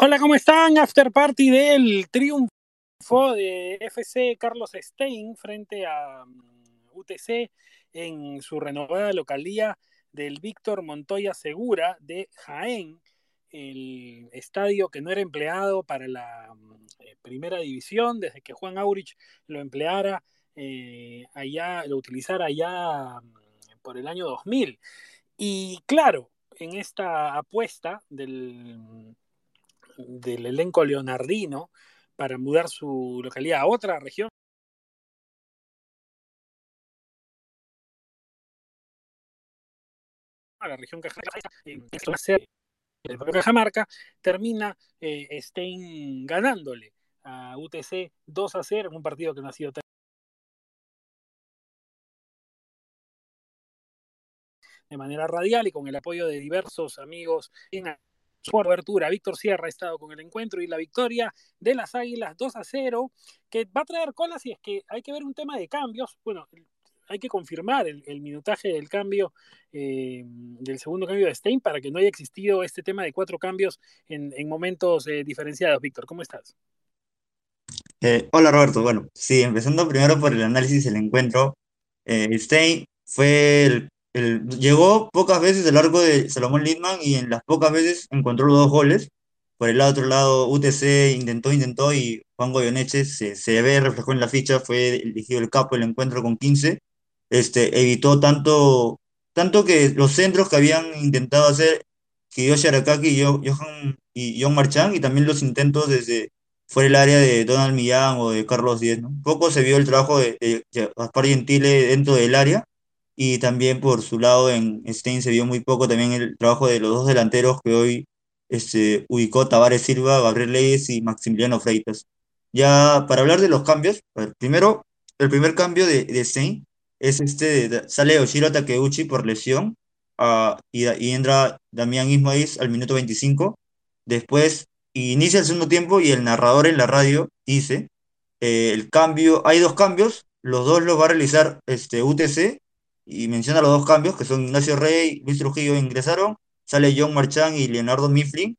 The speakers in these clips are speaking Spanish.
Hola, ¿cómo están? After party del triunfo de FC Carlos Stein frente a mm, UTC en su renovada localía del Víctor Montoya Segura de Jaén, el estadio que no era empleado para la mm, eh, primera división desde que Juan Aurich lo empleara eh, allá, lo utilizara allá mm, por el año 2000. Y claro, en esta apuesta del del elenco leonardino para mudar su localidad a otra región. a la región Cajamarca, termina eh, Stein ganándole a UTC 2 a 0 en un partido que no ha sido tan de manera radial y con el apoyo de diversos amigos en cobertura. Víctor Sierra ha estado con el encuentro y la victoria de las Águilas 2 a 0, que va a traer colas y es que hay que ver un tema de cambios. Bueno, hay que confirmar el, minutaje del cambio, eh, del segundo cambio de Stein, para que no haya existido este tema de cuatro cambios en, momentos eh, diferenciados. Víctor, ¿cómo estás? Eh, hola Roberto, bueno, sí, empezando primero por el análisis del encuentro, Stein fue el llegó pocas veces el arco de Salomón Lindman y en las pocas veces encontró los dos goles. Por el otro lado, UTC intentó, intentó y Juan Goyoneche se, se ve, reflejó en la ficha, fue elegido el capo del encuentro con 15. Este, evitó tanto, tanto que los centros que habían intentado hacer Kiyoshi Arakaki y Johan y John Marchand y también los intentos desde fuera del área de Donald Millán o de Carlos Díez. ¿no? Poco se vio el trabajo de, de Gaspar Gentile dentro del área y también por su lado en Stein se vio muy poco también el trabajo de los dos delanteros que hoy este, ubicó Tavares Silva, Gabriel Leyes y Maximiliano Freitas. Ya para hablar de los cambios, primero, el primer cambio de, de Stein es este, sale Oshiro Takeuchi por lesión uh, y, y, entra Damián Ismaís al minuto 25. Después inicia el segundo tiempo y el narrador en la radio dice, eh, el cambio, hay dos cambios, los dos los va a realizar este, UTC y menciona los dos cambios, que son Ignacio Rey, Luis Trujillo ingresaron, sale John Marchand y Leonardo Mifflin,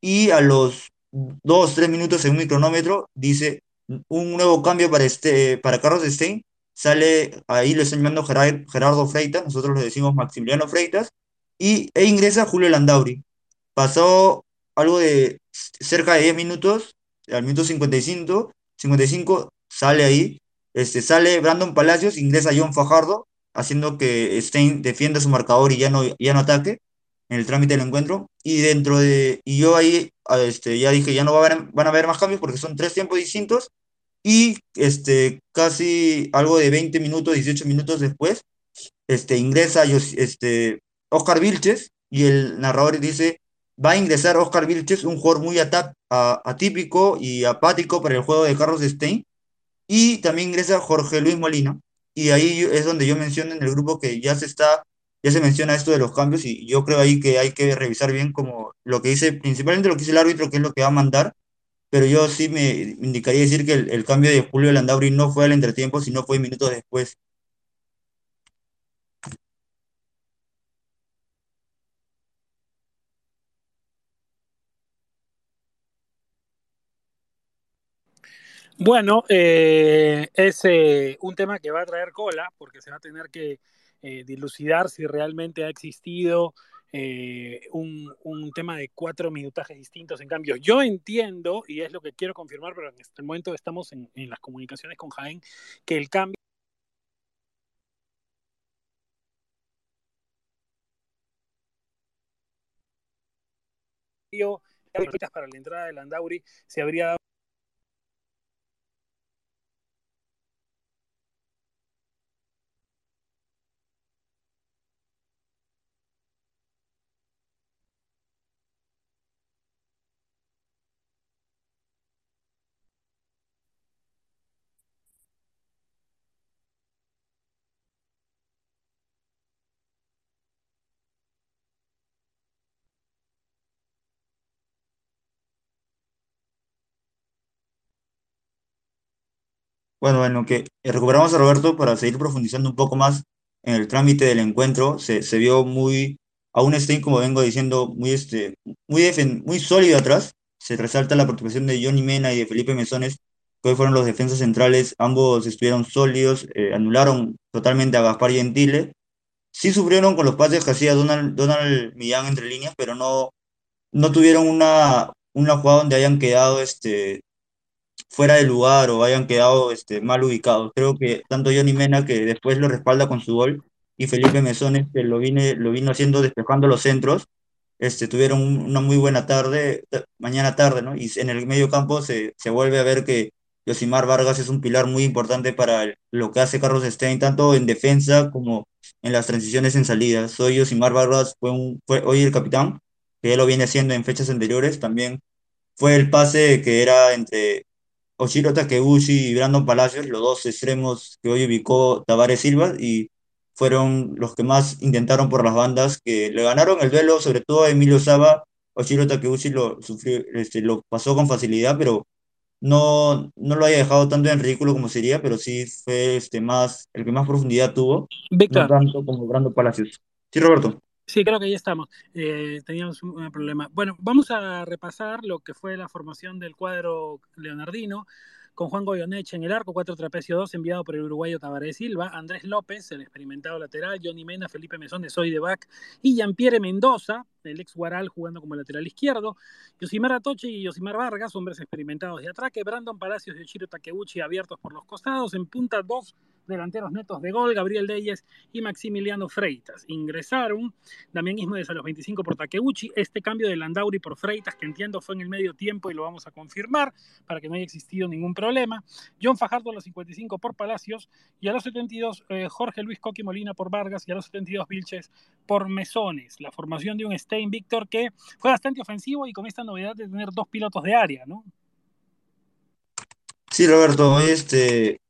y a los dos, tres minutos en un cronómetro dice un nuevo cambio para, este, para Carlos Stein, sale, ahí lo están llamando Gerardo Freitas, nosotros le decimos Maximiliano Freitas, y, e ingresa Julio Landauri. Pasó algo de cerca de 10 minutos, al minuto 55, 55 sale ahí, este, sale Brandon Palacios, ingresa John Fajardo, haciendo que Stein defienda su marcador y ya no, ya no ataque en el trámite del encuentro. Y dentro de, y yo ahí este, ya dije, ya no va a haber, van a haber más cambios porque son tres tiempos distintos. Y este, casi algo de 20 minutos, 18 minutos después, este, ingresa este, Oscar Vilches y el narrador dice, va a ingresar Oscar Vilches, un jugador muy atípico y apático para el juego de Carlos Stein. Y también ingresa Jorge Luis Molina, y ahí es donde yo menciono en el grupo que ya se está, ya se menciona esto de los cambios y yo creo ahí que hay que revisar bien como lo que dice, principalmente lo que dice el árbitro, que es lo que va a mandar, pero yo sí me indicaría decir que el, cambio de Julio Landauri no fue al entretiempo, sino fue minutos después. Bueno, eh, es eh, un tema que va a traer cola porque se va a tener que eh, dilucidar si realmente ha existido un, tema de cuatro minutajes distintos en cambio. Yo entiendo, y es lo que quiero confirmar, pero en este momento estamos en, en las comunicaciones con Jaén, que el cambio para la entrada de Landauri se habría dado Bueno, bueno, que recuperamos a Roberto para seguir profundizando un poco más en el trámite del encuentro. Se, vio muy, a un Stein, como vengo diciendo, muy, este, muy, muy sólido atrás. se resalta la participación de Johnny Mena y de Felipe Mesones, que hoy fueron los defensas centrales, ambos estuvieron sólidos, eh, anularon totalmente a Gaspar Gentile. Sí sufrieron con los pases que hacía Donald, Donald Millán entre líneas, pero no, no tuvieron una, una jugada donde hayan quedado este, fuera de lugar o hayan quedado este, mal ubicados. Creo que tanto Johnny Mena, que después lo respalda con su gol, y Felipe Mesones, que lo, vine, lo vino haciendo despejando los centros, este, tuvieron una muy buena tarde, mañana tarde, ¿no? Y en el medio campo se, se vuelve a ver que Yosimar Vargas es un pilar muy importante para lo que hace Carlos Stein, tanto en defensa como en las transiciones en salida. Soy Yosimar Vargas, fue, un, fue hoy el capitán, que ya lo viene haciendo en fechas anteriores, también fue el pase que era entre Oshiro Takeuchi y Brandon Palacios, los dos extremos que hoy ubicó Tavares Silva, y fueron los que más intentaron por las bandas, que le ganaron el duelo, sobre todo a Emilio Saba. Oshiro Takeuchi lo, sufrió, este, lo pasó con facilidad, pero no, no lo haya dejado tanto en ridículo como sería, pero sí fue este, más, el que más profundidad tuvo, no tanto como Brandon Palacios. Sí, Roberto. Sí, creo que ya estamos. Eh, teníamos un, problema. Bueno, vamos a repasar lo que fue la formación del cuadro leonardino con Juan Goyoneche en el arco, cuatro trapecio 2 enviado por el uruguayo Tabaré Silva, Andrés López, el experimentado lateral, Johnny Mena, Felipe Mesón de Soy de Bac y Jean-Pierre Mendoza, el ex Guaral jugando como lateral izquierdo, Yosimar Atoche y Yosimar Vargas, hombres experimentados de atraque, Brandon Palacios y Chiro Takeuchi abiertos por los costados, en punta dos delanteros netos de gol, Gabriel Deyes y Maximiliano Freitas. Ingresaron Damián Ismael a los 25 por Takeuchi, este cambio de Landauri por Freitas, que entiendo fue en el medio tiempo y lo vamos a confirmar para que no haya existido ningún John Fajardo a los 55 por Palacios y a los 72 eh, Jorge Luis Coqui Molina por Vargas y a los 72 Vilches por Mesones. La formación de un Stein Víctor que fue bastante ofensivo y con esta novedad de tener dos pilotos de área, ¿no? Sí, Roberto, este,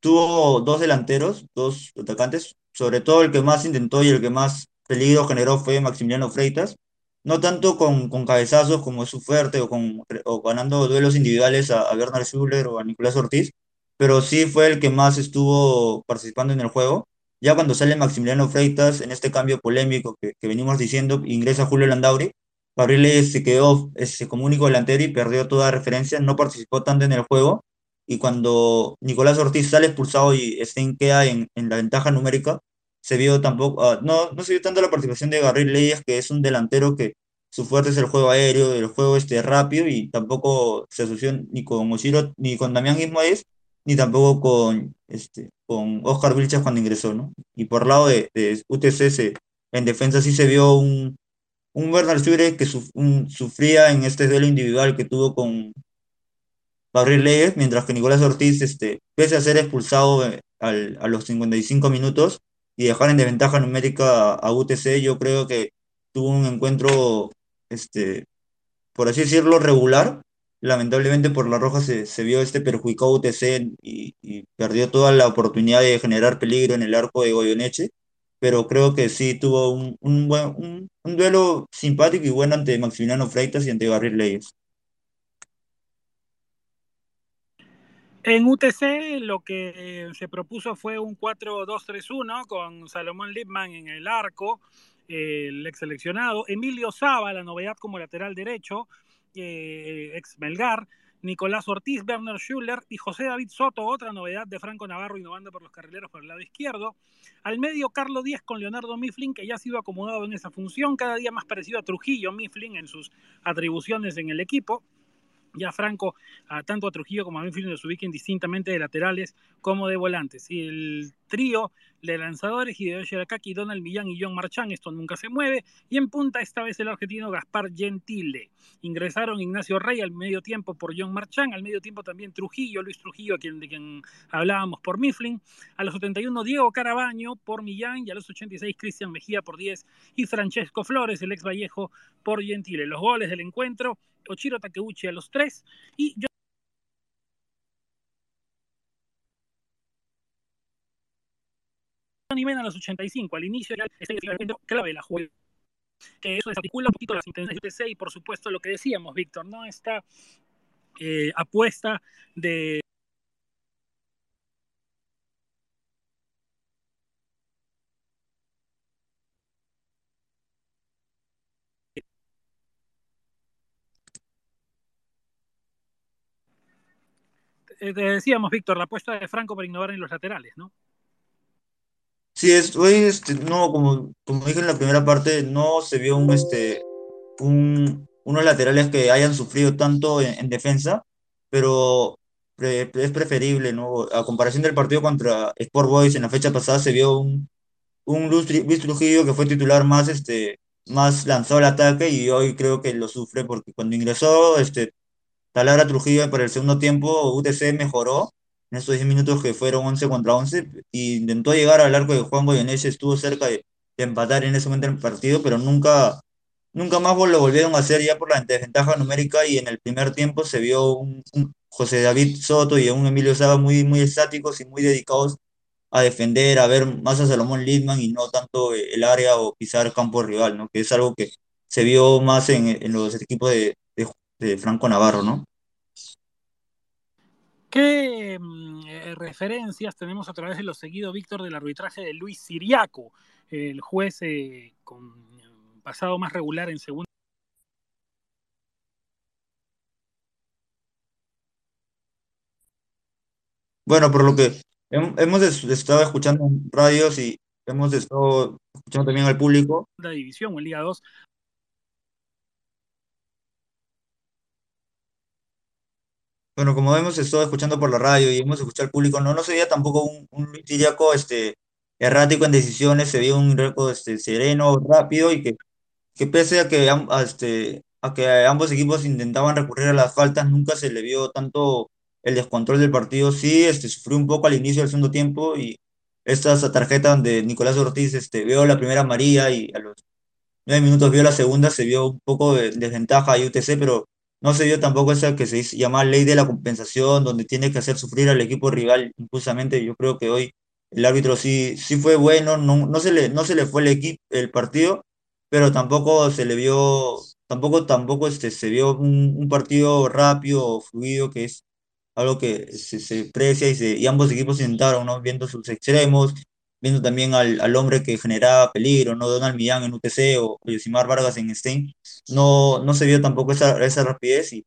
tuvo dos delanteros, dos atacantes, sobre todo el que más intentó y el que más peligro generó fue Maximiliano Freitas, no tanto con, con cabezazos como es su fuerte o, con, o ganando duelos individuales a, a Bernard Schuller o a Nicolás Ortiz, pero sí fue el que más estuvo participando en el juego. Ya cuando sale Maximiliano Freitas, en este cambio polémico que, que venimos diciendo, ingresa Julio Landauri, Gabriel se quedó ese, como único delantero y perdió toda referencia, no participó tanto en el juego, y cuando Nicolás Ortiz sale expulsado y Stein queda en, en la ventaja numérica, se vio tampoco, uh, no, no se vio tanto la participación de Gabriel Leyes, que es un delantero que su fuerte es el juego aéreo, el juego este rápido, y tampoco se asoció ni con Oshiro, ni con Damián Ismael, ni tampoco con, este, con Oscar Vilches cuando ingresó, ¿no? Y por lado de, de UTC, en defensa sí se vio un, un Bernard Sure que un, sufría en este duelo individual que tuvo con, Gabriel Leyes, mientras que Nicolás Ortiz, este, pese a ser expulsado eh, al, a los 55 minutos y dejar en desventaja numérica a UTC, yo creo que tuvo un encuentro, este, por así decirlo, regular. Lamentablemente por la roja se, se vio este perjudicado UTC y, y, perdió toda la oportunidad de generar peligro en el arco de Goyoneche, pero creo que sí tuvo un, un, buen, un, un duelo simpático y bueno ante Maximiliano Freitas y ante Gabriel Leyes. En UTC lo que se propuso fue un 4-2-3-1 con Salomón Lipman en el arco, el ex seleccionado, Emilio Saba, la novedad como lateral derecho, eh, ex Melgar, Nicolás Ortiz, Werner Schuller y José David Soto, otra novedad de Franco Navarro innovando por los carrileros por el lado izquierdo. Al medio, Carlos Díaz con Leonardo Mifflin, que ya ha sido acomodado en esa función, cada día más parecido a Trujillo Mifflin en sus atribuciones en el equipo ya Franco, a, tanto a Trujillo como a Mifflin los ubiquen distintamente de laterales como de volantes. Y el trío de lanzadores, Hideyoshi Arakaki, Donald Millán y John Marchán, esto nunca se mueve. Y en punta esta vez el argentino Gaspar Gentile. Ingresaron Ignacio Rey al medio tiempo por John Marchán, al medio tiempo también Trujillo, Luis Trujillo, quien, de quien hablábamos por Mifflin. A los 71 Diego Carabaño por Millán y a los 86 Cristian Mejía por 10 y Francesco Flores, el ex Vallejo, por Gentile. Los goles del encuentro Ochiro Takeuchi a los 3 y yo Johnny a los 85, al inicio ya este clave la jugada. Que eso desarticula un poquito las intenciones de UTC y por supuesto lo que decíamos, Víctor, ¿no? Esta eh, apuesta de te decíamos, Víctor, la apuesta de Franco para innovar en los laterales, ¿no? Sí, es, hoy, este, no, como, como dije en la primera parte, no se vio un, este, un, unos laterales que hayan sufrido tanto en, en defensa, pero es preferible, ¿no? A comparación del partido contra Sport Boys en la fecha pasada, se vio un, un Luis Trujillo que fue titular más, este, más lanzado al ataque y hoy creo que lo sufre porque cuando ingresó, este, Talara Trujillo para el segundo tiempo, UTC mejoró en esos 10 minutos que fueron 11 contra 11 y intentó llegar al arco de Juan Goyeneche, estuvo cerca de, empatar en ese momento el partido, pero nunca, nunca más lo volvieron a hacer ya por la desventaja numérica y en el primer tiempo se vio un, José David Soto y un Emilio Saba muy, muy estáticos y muy dedicados a defender, a ver más a Salomón Lidman y no tanto el área o pisar campo rival, ¿no? Que es algo que se vio más en, en los equipos de, de, de Franco Navarro, ¿no? ¿Qué mm, eh, referencias tenemos a través de lo seguido, Víctor, del arbitraje de Luis Siriaco, el juez eh, con eh, pasado más regular en segunda? Bueno, por lo que hem- hemos es- estado escuchando en radios y hemos estado escuchando también al público, división o en Liga 2. Bueno, como hemos estado escuchando por la radio y hemos escuchado al público, no, no se veía tampoco un, un Luis este, errático en decisiones, se veía un Greco, este, sereno, rápido y que que pese a que, a este, a que ambos equipos intentaban recurrir a las faltas, nunca se le vio tanto el descontrol del partido. Sí, este, sufrió un poco al inicio del segundo tiempo y esta esa tarjeta donde Nicolás Ortiz este, vio la primera amarilla y a los nueve minutos vio la segunda, se vio un poco de desventaja a UTC, pero no se vio tampoco esa que se llama ley de la compensación, donde tiene que hacer sufrir al equipo rival impulsamente. Yo creo que hoy el árbitro sí, sí fue bueno, no, no se le, no se le fue el equipo, el partido, pero tampoco se le vio, tampoco, tampoco este, se vio un, un partido rápido, fluido, que es algo que se, se precia y, se, y ambos equipos intentaron, ¿no? Viendo sus extremos, viendo también al, al hombre que generaba peligro, ¿no? Donald Millán en UTC o, Yosimar Vargas en Stein, no, no se vio tampoco esa, esa rapidez y,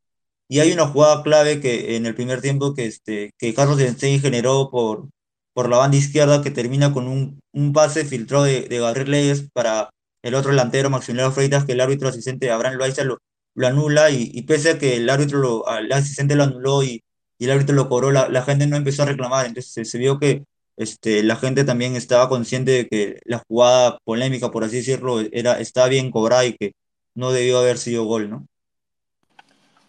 y hay una jugada clave que en el primer tiempo que, este, que Carlos Stein generó por, por la banda izquierda que termina con un, un pase filtrado de, de Gabriel Leyes para el otro delantero, Maximiliano Freitas, que el árbitro asistente Abraham Loaiza lo, lo anula y, y pese a que el árbitro, lo, al asistente lo anuló y y el árbitro lo cobró, la, la gente no empezó a reclamar, entonces se, se vio que este, la gente también estaba consciente de que la jugada polémica, por así decirlo, era, estaba bien cobrada y que no debió haber sido gol, ¿no?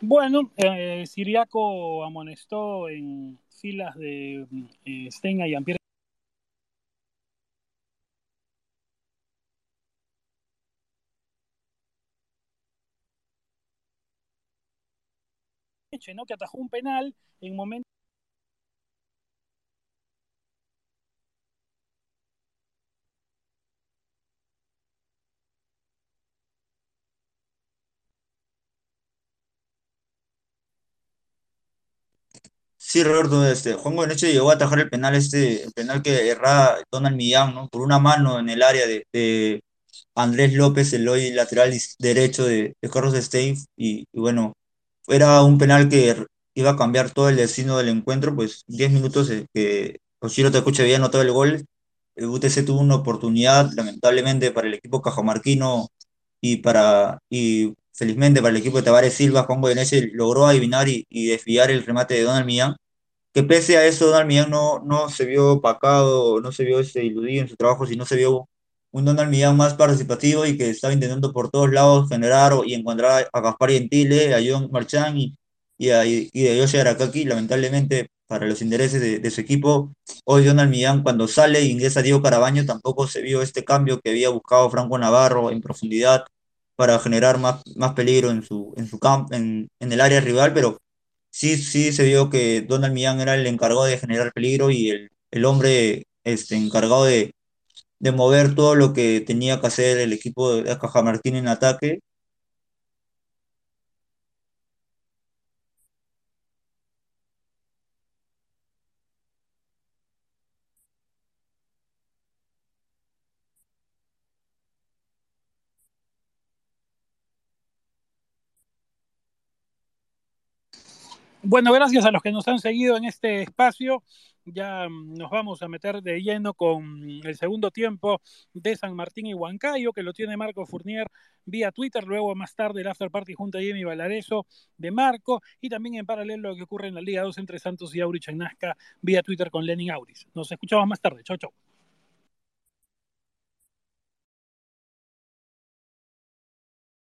Bueno, eh, Siriaco amonestó en filas de eh, Stenga y Ampier. ¿no? que atajó un penal en momento Sí, Roberto, este, Juan Goyeneche llegó a atajar el penal, este, el penal que erra Donald Millán, ¿no? Por una mano en el área de, Andrés López, el hoy lateral derecho de, Carlos Stein, y, bueno, era un penal que r- iba a cambiar todo el destino del encuentro, pues 10 minutos eh, que Oshiro Takuchi había anotado el gol, el UTC tuvo una oportunidad, lamentablemente para el equipo cajamarquino y para y felizmente para el equipo de Tavares Silva, Juan Goyeneche logró adivinar y, y desviar el remate de Donald Millán que pese a eso Donald Millán no, no se vio opacado, no se vio este, iludido en su trabajo, sino se vio un Donald Millán más participativo y que estaba intentando por todos lados generar y encontrar a Gaspar Gentile, a John Marchán y, y, a, y a Yoshi Arakaki. Lamentablemente, para los intereses de, de su equipo, hoy Donald Millán cuando sale e ingresa Diego Carabaño tampoco se vio este cambio que había buscado Franco Navarro en profundidad para generar más, más peligro en su, en su campo, en, en el área rival, pero sí, sí se vio que Donald Millán era el encargado de generar peligro y el, el hombre este, encargado de, de mover todo lo que tenía que hacer el equipo de Cajamarquín en ataque. Bueno, gracias a los que nos han seguido en este espacio. Ya mm, nos vamos a meter de lleno con el segundo tiempo de San Martín y Huancayo, que lo tiene Marco Fournier vía Twitter, luego más tarde el after party junto a Jamie Valareso de Marco, y también en paralelo lo que ocurre en la Liga 2 entre Santos y Aurich en vía Twitter con Lenin Auris. Nos escuchamos más tarde. Chau, chau.